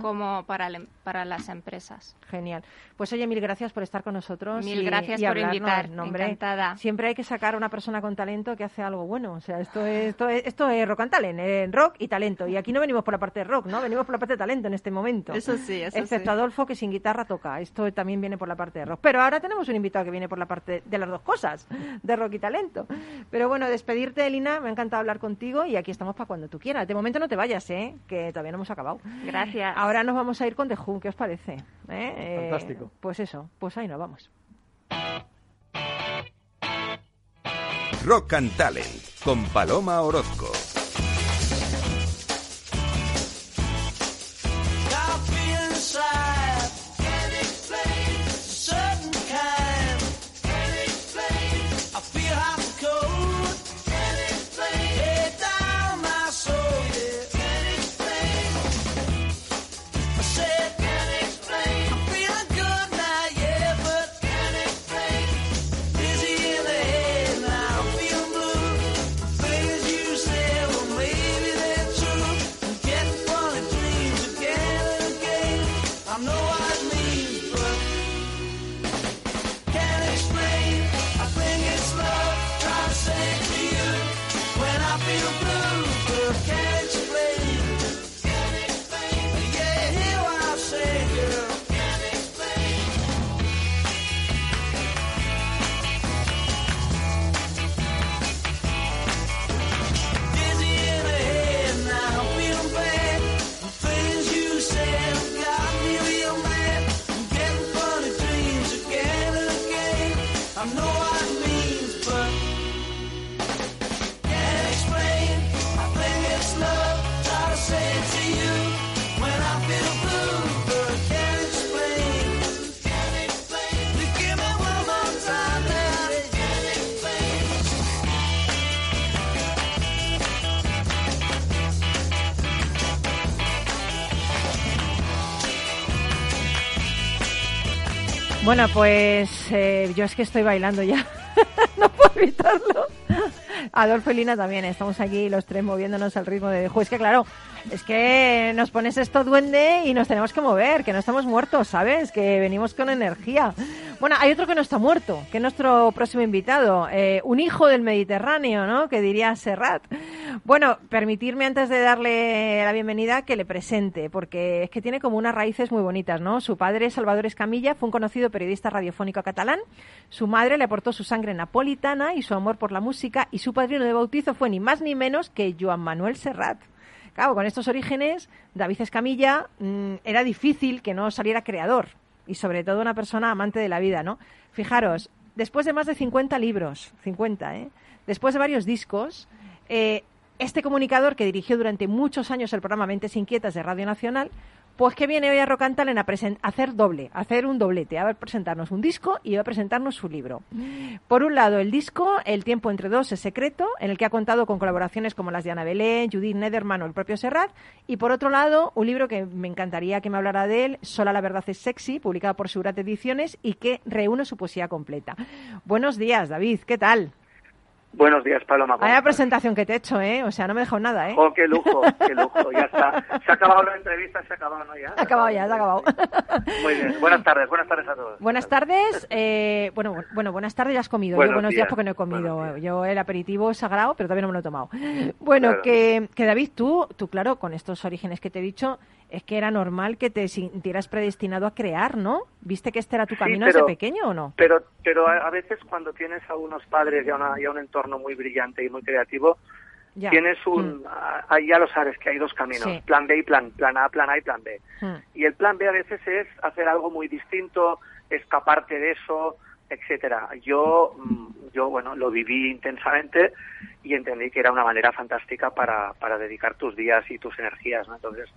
como para, el- para las empresas. Genial. Pues oye, mil gracias por estar con nosotros. Mil y- gracias y por invitar. Encantada. Siempre hay que sacar a una persona con talento que hace algo bueno. O sea, esto es, esto es, esto es rock and talent, eh, rock y talento. Y aquí no venimos por la parte de rock, ¿no? Venimos por la parte de talento en este momento. Eso sí, eso Excepto sí. Adolfo, que sin guitarra toca. Esto también viene por la parte de rock. Pero ahora tenemos un invitado que viene por la parte de las dos cosas, de rock y talento. Pero bueno, despedirte, Elina, me ha encantado hablar contigo y aquí estamos para cuando tú quieras. De momento no te vayas, ¿eh? Que todavía no hemos acabado. Gracias. Ahora nos vamos a ir con The Who, ¿qué os parece? ¿Eh? Eh, Fantástico. pues eso, pues ahí nos vamos. Rock and Talent con Paloma Orozco. Bueno, pues eh, yo es que estoy bailando ya. [LAUGHS] no puedo evitarlo. Adolfo y Lina también. Estamos aquí los tres moviéndonos al ritmo de... Jo, es que claro, es que nos pones esto duende y nos tenemos que mover, que no estamos muertos, ¿sabes? Que venimos con energía. Bueno, hay otro que no está muerto, que es nuestro próximo invitado. eh, un hijo del Mediterráneo, ¿no? Que diría Serrat. Bueno, permitirme antes de darle la bienvenida que le presente, porque es que tiene como unas raíces muy bonitas, ¿no? Su padre, Salvador Escamilla, fue un conocido periodista radiofónico catalán. Su madre le aportó su sangre napolitana y su amor por la música, y su padrino de bautizo fue ni más ni menos que Joan Manuel Serrat. Claro, con estos orígenes, David Escamilla mm, era difícil que no saliera creador y sobre todo una persona amante de la vida, ¿no? Fijaros, después de más de 50 libros, 50, ¿eh? Después de varios discos, eh, este comunicador que dirigió durante muchos años el programa Mentes Inquietas de Radio Nacional, pues que viene hoy a Talent a, hacer doble, a hacer un doblete, a presentarnos un disco y a presentarnos su libro. Por un lado, el disco El tiempo entre dos es secreto, en el que ha contado con colaboraciones como las de Ana Belén, Judith Nederman o el propio Serrat. Y por otro lado, un libro que me encantaría que me hablara de él, Sola la verdad es sexy, publicado por Segurat Ediciones y que reúne su poesía completa. Buenos días, David, ¿qué tal? Buenos días, Paloma. ¿cómo Vaya presentación que te he hecho, ¿eh? O sea, no me he dejado nada, ¿eh? Oh, qué lujo, qué lujo. Ya [LAUGHS] está. Se ha acabado la entrevista, se ha acabado, ¿no? Ya. Se ha acabado ya, se ha acabado. Muy bien. Buenas tardes, buenas tardes a todos. Buenas tardes. eh, bueno, bu- bueno, buenas tardes, ya has comido. Buenos Yo buenos días días, porque no he comido. Yo el aperitivo sagrado, pero todavía no me lo he tomado. Bueno, Claro. que, que David, tú, tú, claro, con estos orígenes que te he dicho, es que era normal que te sintieras predestinado a crear, ¿no? ¿Viste que este era tu Sí, camino pero- desde pequeño o no? Pero, pero a, veces cuando tienes a unos padres y a, una- y a un entorno muy brillante y muy creativo, Ya. tienes un, Mm, ahí ya lo sabes que hay dos caminos, Sí. plan B y plan, plan A, plan A y plan B. mm. Y el plan B a veces es hacer algo muy distinto, escaparte de eso, etcétera. Yo, mm, yo bueno, lo viví intensamente y entendí que era una manera fantástica para, para dedicar tus días y tus energías, ¿no? Entonces,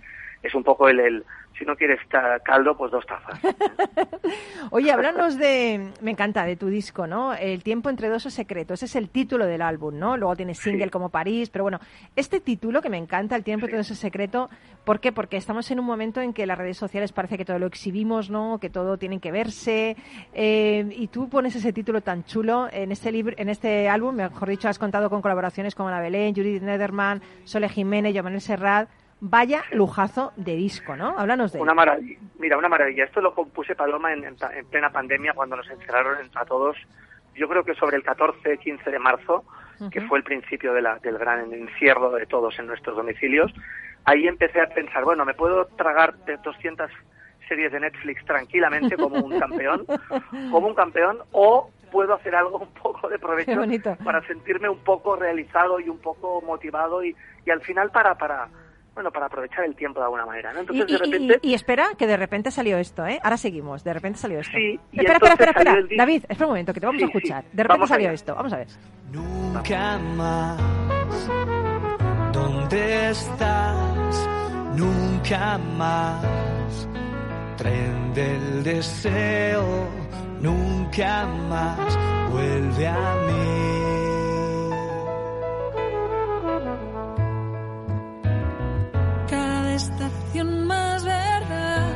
es un poco el, el si no quieres caldo, pues dos tazas. [LAUGHS] Oye, háblanos de, me encanta, de tu disco, ¿no? El tiempo entre dos es secreto, ese es el título del álbum, ¿no? Luego tienes single Sí. como París, pero bueno, este título que me encanta, el tiempo entre dos es secreto, ¿por qué? Porque estamos en un momento en que las redes sociales parece que todo lo exhibimos, ¿no? Que todo tiene que verse, eh, y tú pones ese título tan chulo en este libro, en este álbum, mejor dicho, has contado con colaboraciones como Ana Belén, Judith Nederman, Sole Jiménez, Jomanel Serrat, vaya lujazo de disco, ¿no? Háblanos de él. Una maravilla. Mira, una maravilla. Esto lo compuse Paloma en, en- en plena pandemia cuando nos encerraron en- a todos. Yo creo que sobre el 14, 15 de marzo, que fue el principio de la- del gran encierro de todos en nuestros domicilios, ahí empecé a pensar, bueno, me puedo tragar de 200 series de Netflix tranquilamente como un campeón, [LAUGHS] como un campeón, o puedo hacer algo un poco de provecho para sentirme un poco realizado y un poco motivado y, y al final para, para, bueno, para aprovechar el tiempo de alguna manera. ¿no? Y, Entonces, de y- y- repente... y espera, que de repente salió esto, ¿eh? Ahora seguimos, de repente salió esto. Sí, y espera, espera, espera, espera. el. David, espera un momento, que te vamos a sí. escuchar. De repente Vamos salió allá. esto, vamos a ver. Nunca más. ¿Dónde estás? Nunca más. Tren del deseo. Nunca más. Vuelve a mí. Estación más verdad,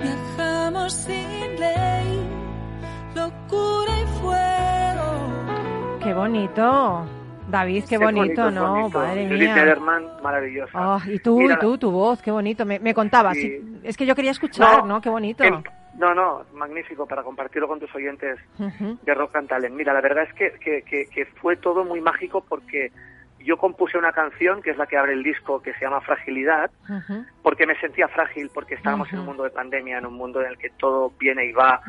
viajamos sin ley, locura y fuego. Qué bonito. David, qué, bonito, es ¿no? bonito. Madre mía. Nederman, maravillosa. Oh, y tú, Mira, y tú, tu voz, qué bonito. Me, me contabas. Sí. Es que yo quería escuchar, ¿no? Qué bonito. em- no, no, magnífico para compartirlo con tus oyentes Ujú. de Rock and Talent. Mira, la verdad es que, que, que, que fue todo muy mágico porque yo compuse una canción que es la que abre el disco que se llama Fragilidad, porque me sentía frágil, porque estábamos en un mundo de pandemia, en un mundo en el que todo viene y va,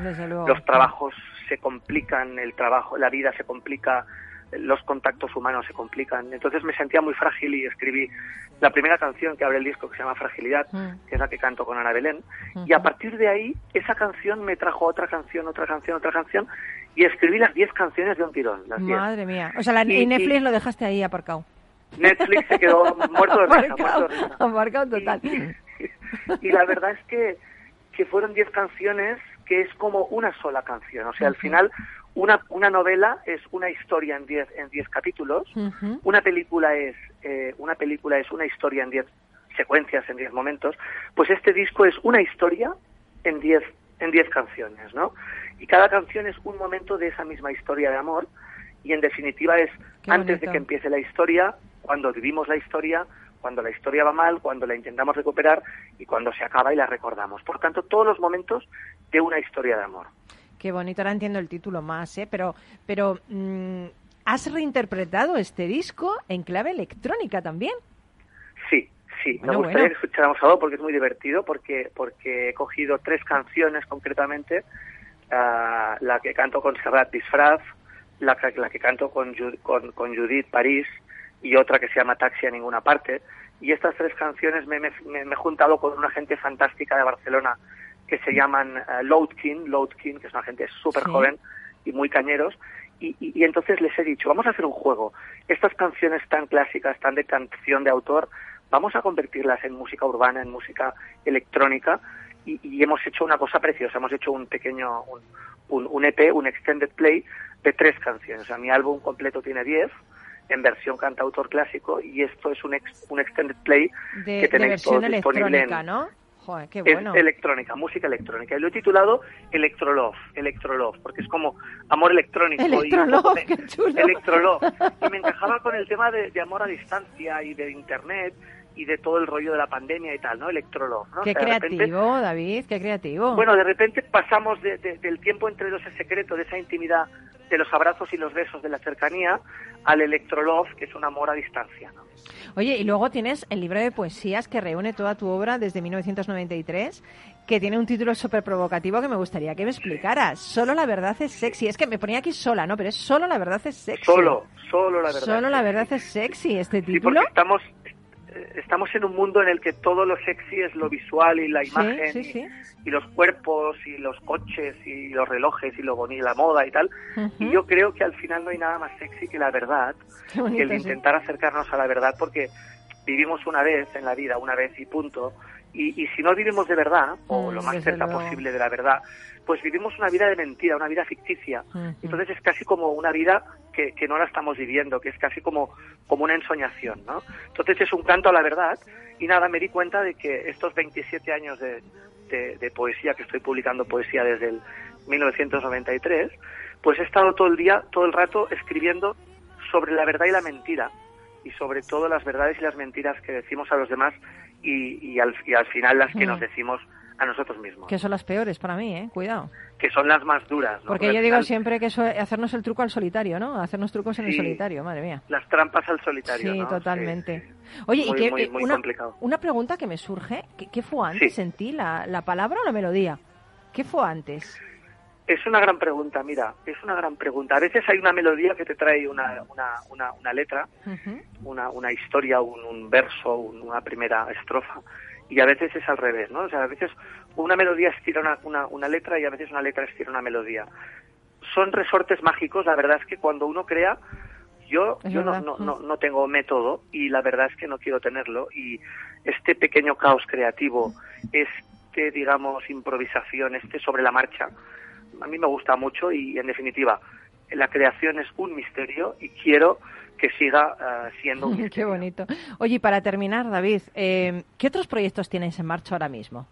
los trabajos se complican, el trabajo, la vida se complica, los contactos humanos se complican. Entonces me sentía muy frágil y escribí la primera canción que abre el disco que se llama Fragilidad, que es la que canto con Ana Belén. Y a partir de ahí, esa canción me trajo otra canción, otra canción, otra canción, y escribí las 10 canciones de un tirón. Las 10. Madre mía. O sea, la, Y- y Netflix y- lo dejaste ahí aparcado. Netflix se quedó muerto de risa, Aparcado, de risa. aparcado total. Y, la verdad es que, que fueron 10 canciones que es como una sola canción. O sea, al final, una, una novela es una historia en 10 en 10 capítulos, una película es eh, una película es una historia en 10 secuencias, en 10 momentos. Pues este disco es una historia en 10 en 10 canciones, ¿no? Y cada canción es un momento de esa misma historia de amor y en definitiva es antes de que empiece la historia, cuando vivimos la historia, cuando la historia va mal, cuando la intentamos recuperar y cuando se acaba y la recordamos. Por tanto, todos los momentos de una historia de amor. Qué bonito, ahora entiendo el título más, ¿eh? Pero, pero mm, ¿has reinterpretado este disco en clave electrónica también? Sí, sí. Bueno, Me gustaría bueno. que escucháramos algo porque es muy divertido, porque, porque he cogido tres canciones concretamente, ah, la que canto con Serrat Disfraz, la, que- la que canto con, con, con Judith París y otra que se llama Taxi a ninguna parte. Y estas tres canciones me, me- me- me he juntado con una gente fantástica de Barcelona que se llaman eh, Loadkin, Loadkin, que es una gente súper Sí. joven y muy cañeros. Y, y- y entonces les he dicho, vamos a hacer un juego. Estas canciones tan clásicas, tan de canción de autor, vamos a convertirlas en música urbana, en música electrónica. Y, y hemos hecho una cosa preciosa. Hemos hecho un pequeño, un, un, un EP, un extended play de tres canciones. O sea, mi álbum completo tiene diez en versión cantautor clásico y esto es un, ex- un extended play De, que tenéis todos disponible en, ¿no? Joder, qué Es bueno. electrónica, música electrónica. Y lo he titulado Electrolove, Electrolove, porque es como amor electrónico. y Electrolove, de- qué chulo. Electrolove. Y me encajaba con el tema de, de amor a distancia y de internet y de todo el rollo de la pandemia y tal, ¿no? Electrolove, ¿no? Qué O sea, de repente- creativo, David, qué creativo. bueno, de repente pasamos de- de- del tiempo entre dos ese secreto, de esa intimidad, de los abrazos y los besos, de la cercanía, al electrolove, que es un amor a distancia, ¿no? Oye, y luego tienes el libro de poesías que reúne toda tu obra desde 1993, que tiene un título súper provocativo que me gustaría que me explicaras. Solo la verdad es sexy. Es que me ponía aquí sola, ¿no? Pero es solo la verdad es sexy. Solo, solo la verdad. Solo la verdad es sexy, este Sí, título. porque estamos, estamos en un mundo en el que todo lo sexy es lo visual y la imagen sí, y, sí. y los cuerpos y los coches y los relojes y lo bonito, la moda y tal. Y yo creo que al final no hay nada más sexy que la verdad, bonito, que el intentar acercarnos a la verdad, porque vivimos una vez en la vida, una vez y punto. Y, y si no vivimos de verdad, o Mm, lo más cerca luego. posible de la verdad, pues vivimos una vida de mentira, una vida ficticia. Entonces es casi como una vida que, que no la estamos viviendo, que es casi como, como una ensoñación, ¿no? Entonces es un canto a la verdad y nada, me di cuenta de que estos 27 años de, de- de poesía, que estoy publicando poesía desde el 1993, pues he estado todo el día, todo el rato escribiendo sobre la verdad y la mentira y sobre todo las verdades y las mentiras que decimos a los demás y, y, al, y al final las que Mm. nos decimos a nosotros mismos, Que son las peores para mí, ¿eh? Cuidado. que son las más duras. ¿no? Porque yo digo final, siempre que eso es hacernos el truco al solitario, ¿no? Hacernos trucos en el solitario, madre mía. Las trampas al solitario. Sí, ¿no? totalmente. Sí. Oye, Muy, y que, muy, muy una, complicado. una pregunta que me surge, ¿qué, qué fue antes Sí. en ti, la, la palabra o la melodía? ¿Qué fue antes? Es una gran pregunta, mira, es una gran pregunta. A veces hay una melodía que te trae una, una, una, una letra, una, una historia, un, un verso, un- una primera estrofa, y a veces es al revés, ¿no? O sea, a veces una melodía estira una, una, una letra y a veces una letra estira una melodía. Son resortes mágicos, la verdad es que cuando uno crea, yo, yo no, no, no, no tengo método y la verdad es que no quiero tenerlo y este pequeño caos creativo, este, digamos, improvisación, este sobre la marcha, a mí me gusta mucho y en definitiva la creación es un misterio y quiero que siga eh, siendo un [LAUGHS] Qué misterio. bonito. Oye, y para terminar, David, eh, ¿qué otros proyectos tienes en marcha ahora mismo?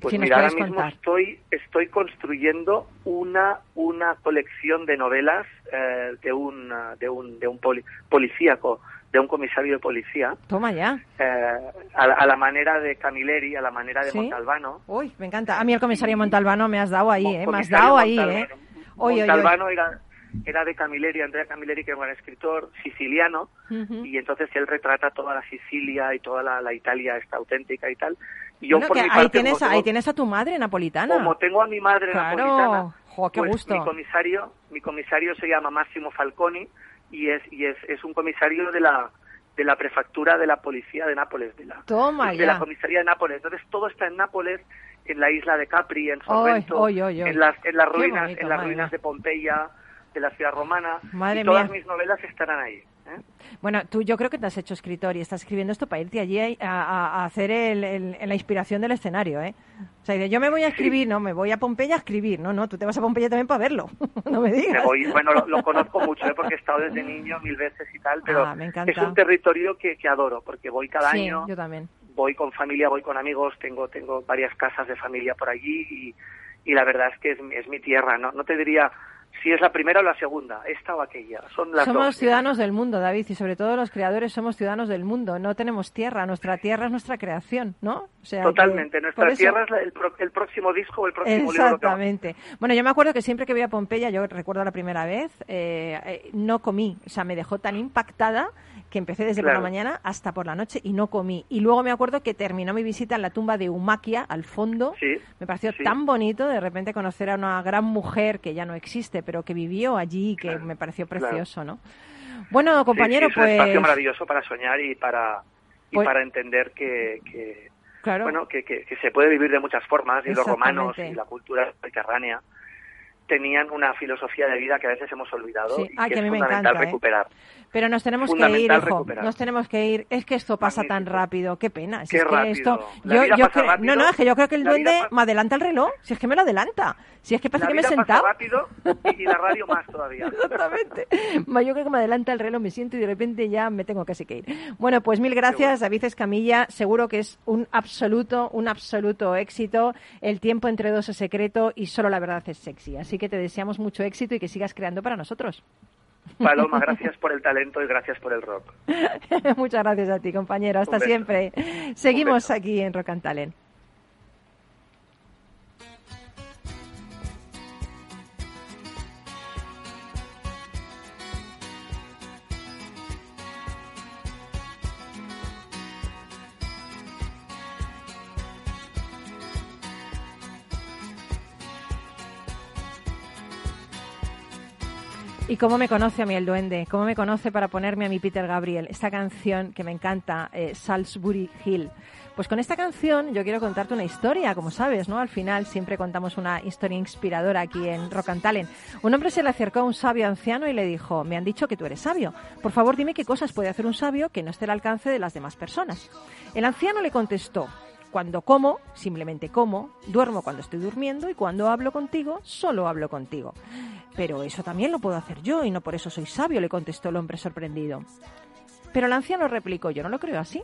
Pues Si mira, ahora mismo contar. estoy estoy construyendo una una colección de novelas eh, de un de un de un poli- policíaco, de un comisario de policía, Toma ya. eh, a, la- a la manera de Camilleri, a la manera de ¿Sí? Montalbano. Uy, me encanta. A mí el comisario Montalbano me has dado ahí, ¿eh? Me has dado ahí, ¿eh? Montalbano. Oye, oye, oye. Montalbano era era de Camilleri, Andrea Camilleri, que era un escritor siciliano, Ujú. y entonces él retrata toda la Sicilia y toda la, la Italia esta auténtica y tal. Y yo Bueno, por que mi ahí, parte, tienes, como ahí tengo- tienes a tu madre napolitana. como tengo a mi madre Claro. napolitana, Jo, qué pues gusto. mi comisario, mi comisario se llama Máximo Falconi y es y es, es un comisario de la de la prefectura de la policía de Nápoles, de la Toma de ya. la comisaría de Nápoles. Entonces todo está en Nápoles, en la isla de Capri, en Sorrento, Oy, oy, oy. en las en las Qué ruinas, bonito, en las ruinas de Pompeya, de la ciudad romana. Madre y todas mía. mis novelas estarán ahí. ¿eh? Bueno, tú yo creo que te has hecho escritor y estás escribiendo esto para irte allí a, a- a hacer el- el- la inspiración del escenario, ¿eh? O sea, yo me voy a escribir, no, me voy a Pompeya a escribir. No, no, tú te vas a Pompeya también para verlo. [LAUGHS] no me Me digas. voy- bueno, lo, lo conozco mucho, ¿eh? porque he estado desde niño mil veces y tal, pero Ah, me es un territorio que, que adoro, porque voy cada sí, año, yo también. voy con familia, voy con amigos, tengo tengo varias casas de familia por allí y, y la verdad es que es, mi- es mi tierra, ¿no? No te diría si es la primera o la segunda, esta o aquella, son las Somos dos. ciudadanos del mundo, David, y sobre todo los creadores somos ciudadanos del mundo. No tenemos tierra, nuestra tierra es nuestra creación, ¿no? O sea, Totalmente, nuestra eso- tierra es la- el, pro- el próximo disco o el próximo libro. que va- Exactamente. Bueno, yo me acuerdo que siempre que voy a Pompeya, yo recuerdo la primera vez, eh, eh, no comí. O sea, me dejó tan impactada que empecé desde por la mañana hasta por la noche y no comí. Y luego me acuerdo que terminó mi visita en la tumba de Humaquia, al fondo. Sí, Me pareció sí. tan bonito de repente conocer a una gran mujer que ya no existe, pero que vivió allí y que Claro, me pareció claro. precioso, ¿no? Bueno, compañero, Sí, es pues... un espacio maravilloso para soñar y para y Pues- para entender que, que Claro. bueno que, que, que se puede vivir de muchas formas y los romanos y la cultura mediterránea tenían una filosofía de vida que a veces hemos olvidado Sí. y que que a es me fundamental encanta, ¿eh? recuperar. Pero nos tenemos que ir, hijo. Nos tenemos que ir. Es que esto pasa tan rápido. Qué pena. Si Qué es que rápido. esto. Yo, vida yo pasa cre- rápido. No, no, es que yo creo que el La duende me adelanta el reloj. Si es que me lo adelanta. Si es que parece La que me he sentado. rápido y, la radio más todavía. [LAUGHS] Exactamente. Yo creo que me adelanta el reloj, me siento y de repente ya me tengo casi que ir. Bueno, pues mil gracias, David Escamilla. Seguro que es un absoluto, un absoluto éxito. El tiempo entre dos es secreto y solo la verdad es sexy. Así que te deseamos mucho éxito y que sigas creando para nosotros. Paloma, [LAUGHS] gracias por el talento y gracias por el rock. Muchas gracias a ti, compañero. Hasta siempre. Seguimos aquí en Rock and Talent. ¿Y cómo me conoce a mí el duende? ¿Cómo me conoce para ponerme a mi Peter Gabriel? Esta canción que me encanta, eh, Salisbury Hill. Pues con esta canción yo quiero contarte una historia, como sabes, ¿no? Al final siempre contamos una historia inspiradora aquí en Rock and Talent. Un hombre se le acercó a un sabio anciano y le dijo, me han dicho que tú eres sabio. Por favor, dime qué cosas puede hacer un sabio que no esté al alcance de las demás personas. El anciano le contestó, cuando como, simplemente como, duermo cuando estoy durmiendo y cuando hablo contigo, solo hablo contigo. Pero eso también lo puedo hacer yo y no por eso soy sabio, le contestó el hombre sorprendido. Pero el anciano replicó, yo no lo creo así.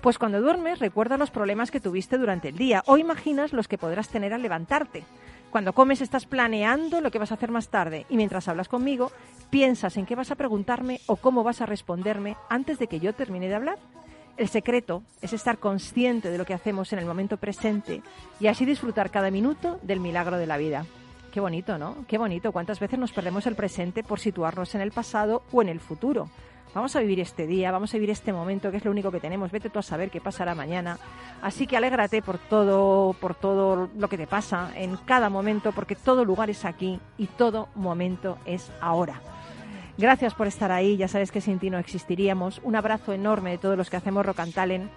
Pues cuando duermes recuerda los problemas que tuviste durante el día o imaginas los que podrás tener al levantarte. Cuando comes estás planeando lo que vas a hacer más tarde y mientras hablas conmigo piensas en qué vas a preguntarme o cómo vas a responderme antes de que yo termine de hablar. El secreto es estar consciente de lo que hacemos en el momento presente y así disfrutar cada minuto del milagro de la vida. Qué bonito, ¿no? Qué bonito. ¿Cuántas veces nos perdemos el presente por situarnos en el pasado o en el futuro? Vamos a vivir este día, vamos a vivir este momento, que es lo único que tenemos. Vete tú a saber qué pasará mañana. Así que alégrate por todo, por todo lo que te pasa en cada momento, porque todo lugar es aquí y todo momento es ahora. Gracias por estar ahí. Ya sabes que sin ti no existiríamos. Un abrazo enorme de todos los que hacemos Rock and Talent.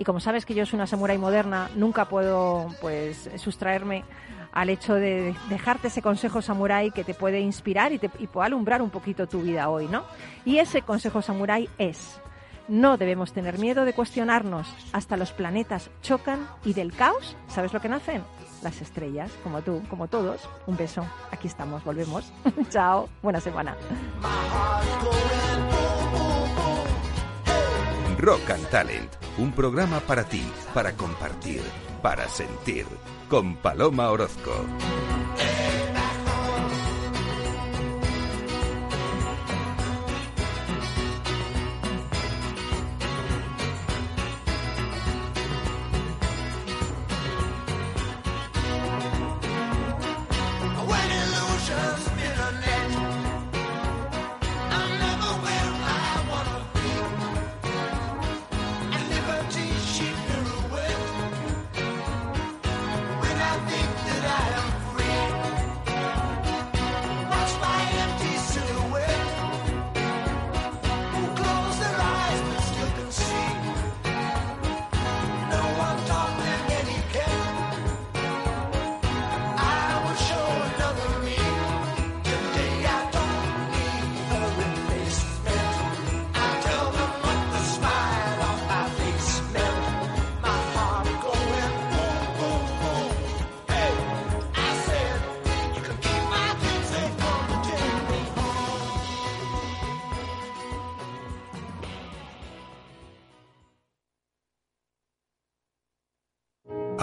Y como sabes que yo soy una samurái moderna, nunca puedo pues sustraerme al hecho de dejarte ese consejo samurái que te puede inspirar y, te, y puede alumbrar un poquito tu vida hoy, ¿no? Y ese consejo samurái es, no debemos tener miedo de cuestionarnos, hasta los planetas chocan y del caos, ¿sabes lo que nacen? Las estrellas, como tú, como todos. Un beso, aquí estamos, volvemos. [LAUGHS] Chao, buena semana. Rock and Talent, un programa para ti, para compartir, para sentir, con Paloma Orozco.